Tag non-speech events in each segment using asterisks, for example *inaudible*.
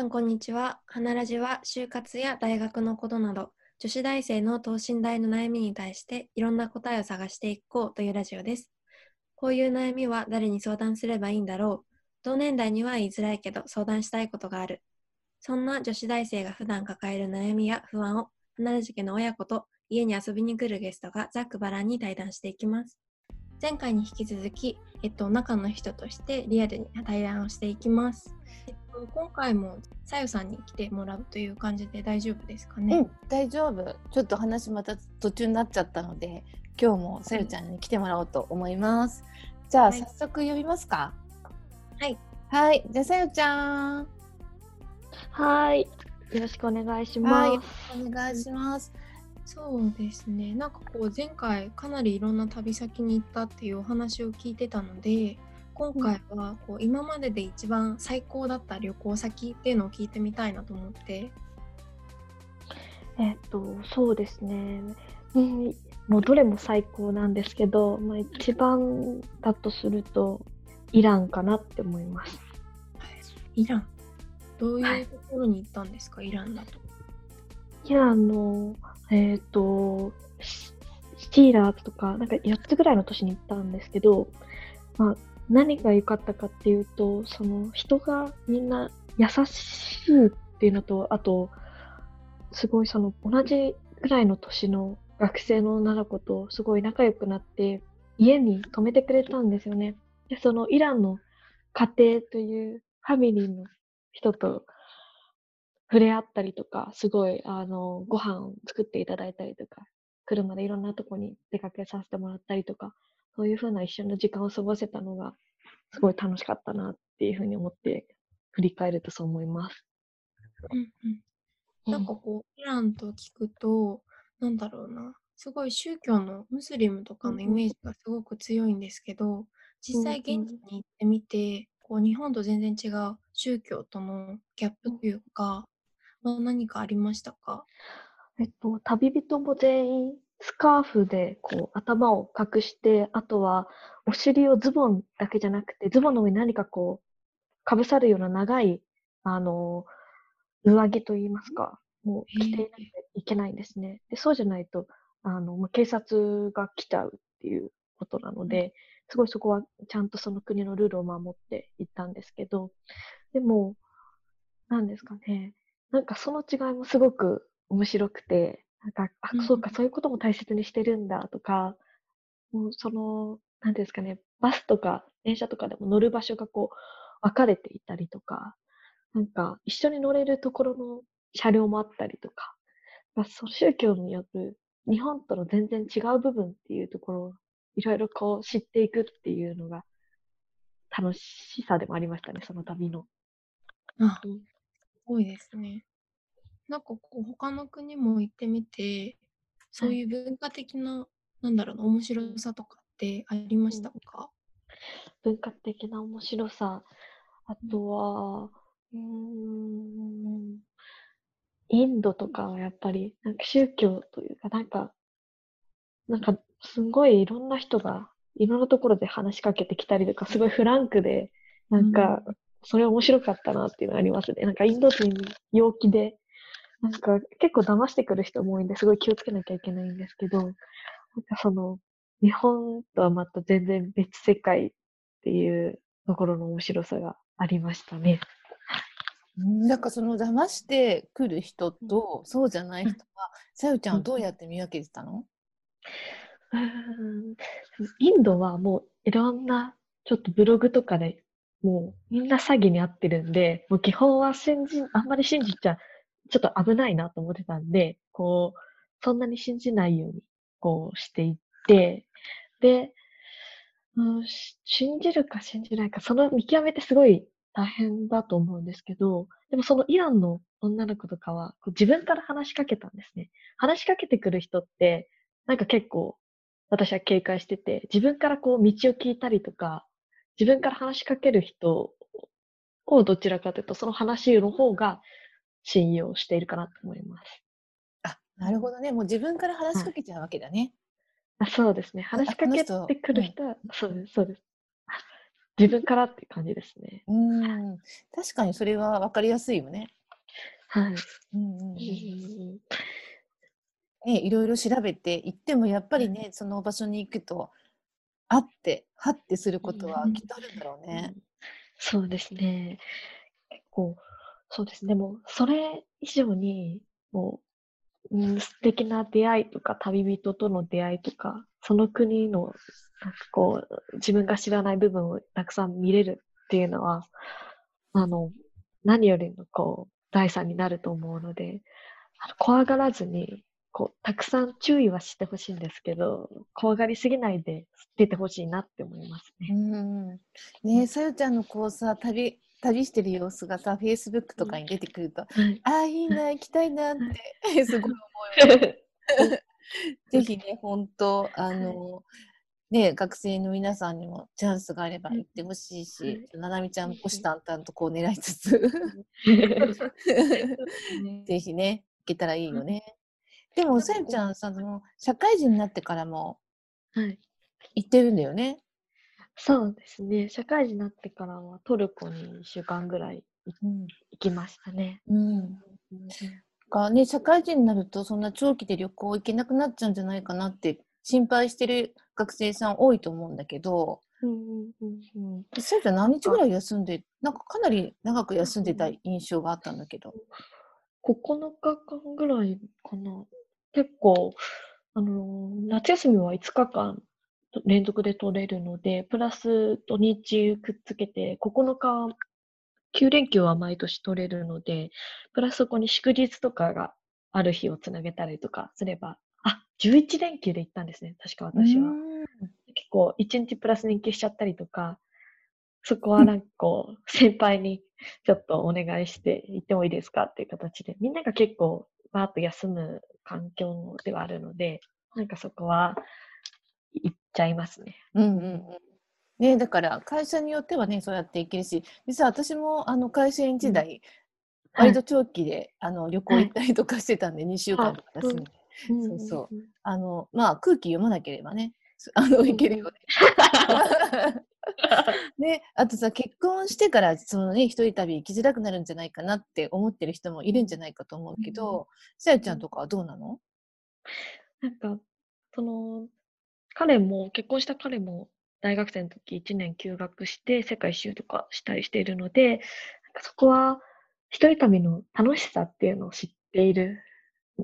さんこんにちは。花ラジは就活や大学のことなど、女子大生の等身大の悩みに対していろんな答えを探していこうというラジオです。こういう悩みは誰に相談すればいいんだろう。同年代には言いづらいけど相談したいことがある。そんな女子大生が普段抱える悩みや不安を花ラジ家の親子と家に遊びに来るゲストがざっくばらんに対談していきます。前回に引き続き、えっと、中の人としてリアルに対談をしていきます。今回もさゆさんに来てもらうという感じで大丈夫ですかね？うん、大丈夫。ちょっと話また途中になっちゃったので、今日もさゆちゃんに来てもらおうと思います。じゃあ、はい早速呼びますか？はい。はい、じゃあさゆちゃん。はい。よろしくお願いしはいます。お願いします。そうですね。なんかこう前回かなりいろんな旅先に行ったっていうお話を聞いてたので、今回はこう今までで一番最高だった旅行先っていうのを聞いてみたいなと思って。えっと、そうですね。うん、もうどれも最高なんですけど、まあ、一番だとすると、イランかなって思います。イラン。どうはいいうところに行ったんですか、イランだと。イランの、えっと、シシティーラーズとか、なんか8つぐらいの年に行ったんですけど、まあ、何が良かったかっていうと、その人がみんな優しいっていうのと、あと、すごいその同じぐらいの年の学生の女の子とすごい仲良くなって、家に泊めてくれたんですよね。で、そのイランの家庭というファミリーの人と触れ合ったりとか、すごい、あの、ご飯を作っていただいたりとか、車でいろんなとこに出かけさせてもらったりとか、そういうふうな一緒の時間を過ごせたのが、すごい楽しかったなっていうふうに思って、振り返るとそう思います。うんうん。なんかこう、イランと聞くと、なんだろうな、すごい宗教のムスリムとかのイメージがすごく強いんですけど、実際現地に行ってみて、こう日本と全然違う宗教とのギャップというか、は何かありましたか？えっと、旅人も全員スカーフでこう頭を隠して、あとはお尻をズボンだけじゃなくて、ズボンの上に何かこう、かぶさるような長い、あの、上着といいますか、もう着ていなきゃいけないんですね。で、そうじゃないと、あの、まあ警察が来ちゃうっていうことなので、すごいそこはちゃんとその国のルールを守っていったんですけど、でも、なんですかね、なんかその違いもすごく面白くて、なんか、あうん、そうか、そういうことも大切にしてるんだとか、もうその、なんですかね、バスとか電車とかでも乗る場所がこう、分かれていたりとか、なんか一緒に乗れるところの車両もあったりとか、まあ、その宗教による日本との全然違う部分っていうところをいろいろこう知っていくっていうのが楽しさでもありましたね、その旅の。あ、うんすごいですね。なんかこう、他の国も行ってみて、そういう文化的な、なんだろうな、面白さとかってありましたか？文化的な面白さ。あとは、うーん、インドとかはやっぱり、なんか宗教というか、なんか、なんか、すごいいろんな人が、いろんなところで話しかけてきたりとか、すごいフランクで、なんか、それ面白かったなっていうのがありますね。なんかインド人陽気で、なんか結構騙してくる人も多いんで、すごい気をつけなきゃいけないんですけど、なんかその、日本とはまた全然別世界っていうところの面白さがありましたね。うんなんかその騙してくる人と、そうじゃない人は、さゆちゃんはどうやって見分けてたの？うーんインドはもういろんなちょっとブログとかでもうみんな詐欺に遭ってるんで、もう基本は信じ、あんまり信じちゃちょっと危ないなと思ってたんで、こう、そんなに信じないようにこうしていって、で、うん、信じるか信じないか、その見極めってすごい大変だと思うんですけど、でもそのイランの女の子とかは、こう自分から話しかけたんですね。話しかけてくる人って、なんか結構私は警戒してて、自分からこう道を聞いたりとか、自分から話しかける人をどちらかというと、その話の方が信用しているかなと思います。あ、なるほどね。もう自分から話しはいかけちゃうわけだね。あそうですね。話しかけてくる人は、そうです、そうです。あ自分からっていう感じですね。うん、確かにそれは分かりやすいよね。はい。うんうんね、いろいろ調べて行ってもやっぱりねその場所に行くとあってはってすることはうんきっとあるんだろううんね。そうですね。結構、そうですね。もう、それ以上に、もう、うん、素敵な出会いとか、旅人との出会いとか、その国の、なんかこう、自分が知らない部分をたくさん見れるっていうのは、あの、何よりの、こう、財産になると思うので、あの怖がらずに、こう、たくさん注意はしてほしいんですけど、怖がりすぎないで出てほしいなって思いますねう。んねさよちゃんのこうさ旅旅してる様子がさフェイスブックとかに出てくると、はい。ああいいな行きたいなって *laughs* すごい思うよ。*laughs* ぜひね本当あの、ね学生の皆さんにもチャンスがあれば行ってほしいし、ななみちゃん虎視眈々とこう狙いつつ。*laughs* ぜひね行けたらいいよね。でもさよちゃんさその社会人になってからもはい。行ってるんだよね。そうですね。社会人になってからはトルコに1週間ぐらいうん行きましたね。うんがね、社会人になるとそんな長期で旅行行けなくなっちゃうんじゃないかなって心配してる学生さん多いと思うんだけど、うんうんうんうんさよちゃん何日ぐらい休んで、なんかかなり長く休んでた印象があったんだけど。9日間ぐらいかな。結構、あのー夏休みは5日間と連続で取れるので、プラス土日くっつけて、9日、9連休は毎年取れるので、プラスそこに祝日とかがある日をつなげたりとかすれば、あ、11連休で行ったんですね、確か私は。結構1日プラス連休しちゃったりとか、そこはなんかこう、*laughs* 先輩にちょっとお願いして行ってもいいですかっていう形で、みんなが結構バーッと休む環境ではあるので、なんかそこはちゃいますね。うんうんうん。ね、だから会社によってはねそうやって行けるし実は私もあの会社員時代、はい割と長期であの旅行行ったりとかしてたんで、2週間とか休んで、そうそううん。あのまあ空気読まなければね。す *laughs* あのん。いけるよね。*laughs* ね、あとさ結婚してからそのね一人旅行きづらくなるんじゃないかなって思ってる人もいるんじゃないかと思うけど、さよちゃん。とかはどうなの？なんか、その、彼も、結婚した彼も、大学生の時1年休学して、世界一周とかしたりしているので、なんかそこは、一人旅の楽しさっていうのを知っている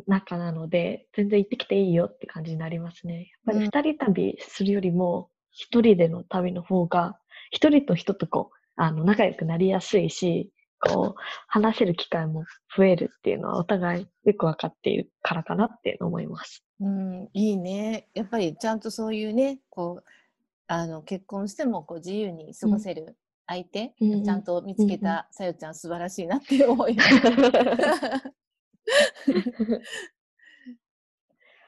中なので、全然行ってきていいよって感じになりますね。やっぱりうん二人旅するよりも、一人での旅の方が、一人と人とこう、あの、仲良くなりやすいし、こう、話せる機会も増えるっていうのはお互いよくわかっているからかなって思います。うん、いいね。やっぱりちゃんとそういうね、こう、あの結婚してもこう自由に過ごせる相手、うんうんちゃんと見つけたさよちゃん素晴らしいなって思います。*laughs*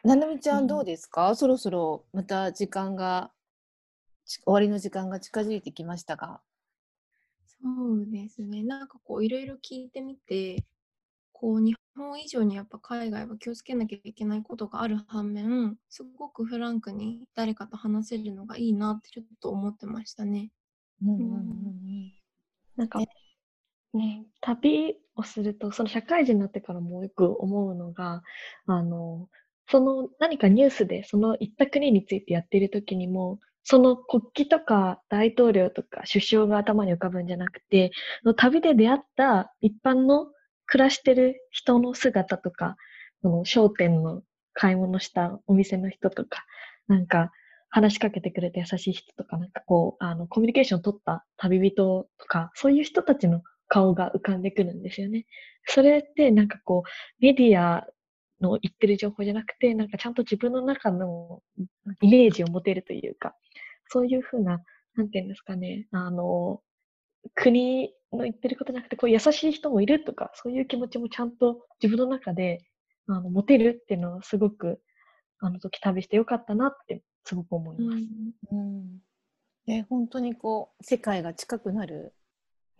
ななみちゃんどうですか、そろそろまた時間がち終わりの時間が近づいてきましたが。そうですね。なんかこういろいろ聞いてみて、こう日本以上にやっぱ海外は気をつけなきゃいけないことがある反面、すごくフランクに誰かと話せるのがいいなってちょっと思ってましたね。うんうんうんなんかね、ね、旅をすると、その社会人になってからもよく思うのが、あの、その何かニュースでその行った国についてやっている時にも、その国旗とか大統領とか首相が頭に浮かぶんじゃなくて、その旅で出会った一般の暮らしてる人の姿とか、その商店の買い物したお店の人とか、なんか話しかけてくれて優しい人とか、なんかこう、あの、コミュニケーション取った旅人とか、そういう人たちの顔が浮かんでくるんですよね。それってなんかこう、メディアの言ってる情報じゃなくて、なんかちゃんと自分の中のイメージを持てるというか、そういうふうな、なんていうんですかね、あの、国の言ってることじゃなくて、こう優しい人もいるとか、そういう気持ちもちゃんと自分の中であの持てるっていうのはすごく、あの時旅してよかったなってすごく思います。うん。ね、本当にこう世界が近くなる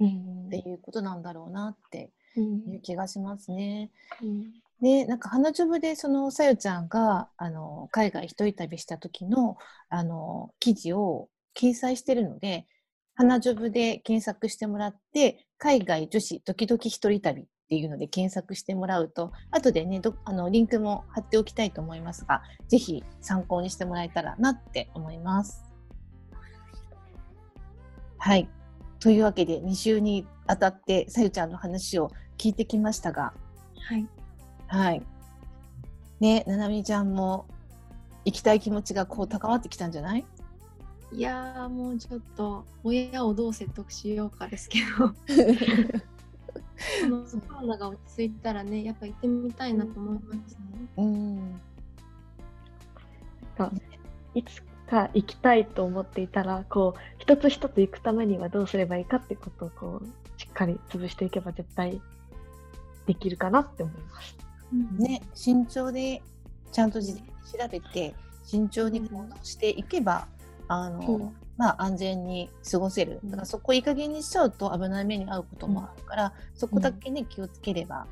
うん。っていうことなんだろうなってうん。いう気がしますね。うん。でなんか花ジョブでそのさよちゃんがあの海外一人旅した時のあの記事を掲載してるので花ジョブで検索してもらって海外女子ドキドキ一人旅っっていうので検索してもらうと、後でね、どあのリンクも貼っておきたいと思いますが、ぜひ参考にしてもらえたらなって思います。はい。というわけで、2週にあたって、さゆちゃんの話を聞いてきましたが、はい。はい。ね、ななみちゃんも行きたい気持ちがこう高まってきたんじゃない？いやもうちょっと親をどう説得しようかですけど *laughs* のコロナが落ち着いたらねやっぱ行ってみたいなと思いますね。うんかいつか行きたいと思っていたらこう一つ一つ行くためにはどうすればいいかってことをこうしっかり潰していけば絶対できるかなって思います。ね、慎重でちゃんと事前に調べて慎重に行動していけば、あの、まあ、安全に過ごせるだからそこいい加減にしちゃうと危ない目に遭うこともあるから、そこだけね気をつければ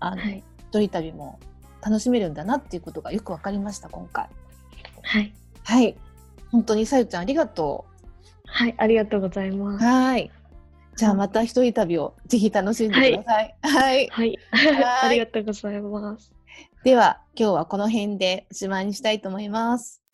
あの、はい、一人旅も楽しめるんだなっていうことがよく分かりました今回。はい、はい、本当にさゆちゃんありがとう。はい、ありがとうございます。はい。じゃあまた一人旅をぜひ楽しんでください。はい。はい。*laughs* ありがとうございます。では今日はこの辺でおしまいにしたいと思います。